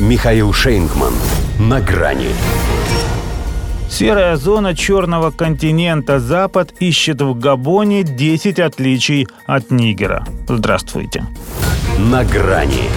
Михаил Шейнгман. На грани. Серая зона черного континента Запад ищет в Габоне 10 отличий от Нигера. Здравствуйте. На грани.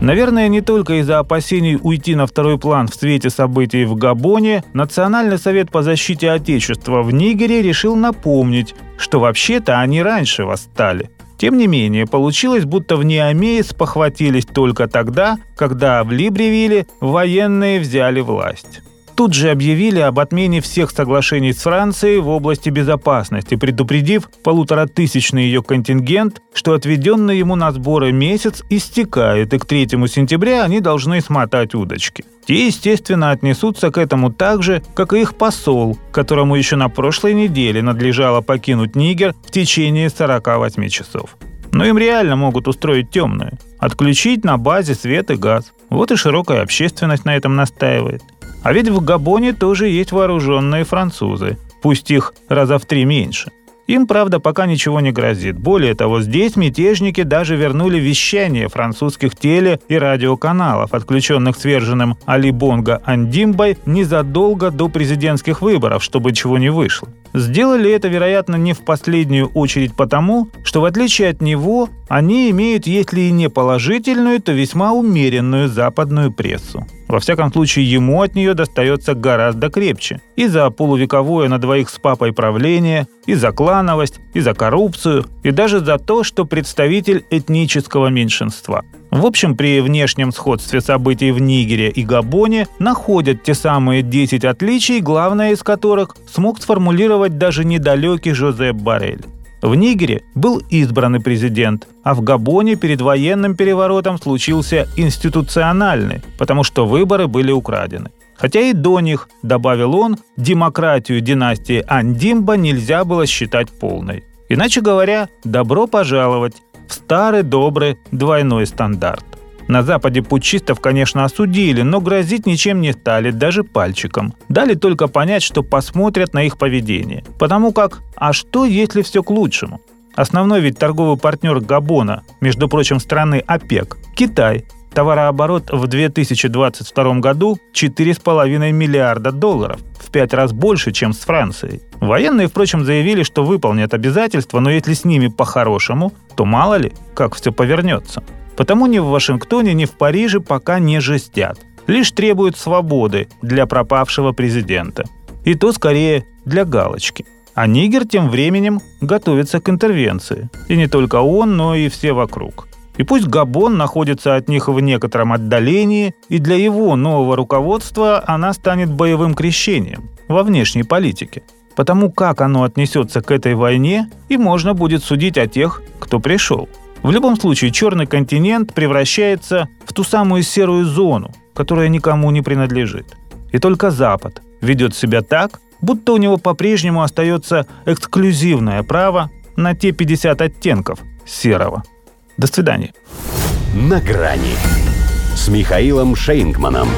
Наверное, не только из-за опасений уйти на второй план в свете событий в Габоне, Национальный совет по защите Отечества в Нигере решил напомнить, что вообще-то они раньше восстали. Тем не менее, получилось, будто в Ниамее спохватились только тогда, когда в Либревиле военные взяли власть тут же объявили об отмене всех соглашений с Францией в области безопасности, предупредив полуторатысячный ее контингент, что отведенный ему на сборы месяц истекает, и к 3 сентября они должны смотать удочки. Те, естественно, отнесутся к этому так же, как и их посол, которому еще на прошлой неделе надлежало покинуть Нигер в течение 48 часов. Но им реально могут устроить темную. Отключить на базе свет и газ. Вот и широкая общественность на этом настаивает. А ведь в Габоне тоже есть вооруженные французы, пусть их раза в три меньше. Им, правда, пока ничего не грозит. Более того, здесь мятежники даже вернули вещание французских теле- и радиоканалов, отключенных сверженным Али Бонго Андимбой незадолго до президентских выборов, чтобы чего не вышло. Сделали это, вероятно, не в последнюю очередь потому, что в отличие от него, они имеют, если и не положительную, то весьма умеренную западную прессу. Во всяком случае, ему от нее достается гораздо крепче. И за полувековое на двоих с папой правление, и за клановость, и за коррупцию, и даже за то, что представитель этнического меньшинства. В общем, при внешнем сходстве событий в Нигере и Габоне находят те самые 10 отличий, главное из которых смог сформулировать даже недалекий Жозеп Барель. В Нигере был избранный президент, а в Габоне перед военным переворотом случился институциональный, потому что выборы были украдены. Хотя и до них, добавил он, демократию династии Андимба нельзя было считать полной. Иначе говоря, добро пожаловать в старый добрый двойной стандарт. На Западе путчистов, конечно, осудили, но грозить ничем не стали, даже пальчиком. Дали только понять, что посмотрят на их поведение. Потому как, а что, если все к лучшему? Основной ведь торговый партнер Габона, между прочим, страны ОПЕК, Китай. Товарооборот в 2022 году 4,5 миллиарда долларов, в пять раз больше, чем с Францией. Военные, впрочем, заявили, что выполнят обязательства, но если с ними по-хорошему, то мало ли, как все повернется. Потому ни в Вашингтоне, ни в Париже пока не жестят. Лишь требуют свободы для пропавшего президента. И то скорее для галочки. А Нигер тем временем готовится к интервенции. И не только он, но и все вокруг. И пусть Габон находится от них в некотором отдалении, и для его нового руководства она станет боевым крещением во внешней политике. Потому как оно отнесется к этой войне, и можно будет судить о тех, кто пришел. В любом случае, черный континент превращается в ту самую серую зону, которая никому не принадлежит. И только Запад ведет себя так, будто у него по-прежнему остается эксклюзивное право на те 50 оттенков серого. До свидания. На грани с Михаилом Шейнгманом.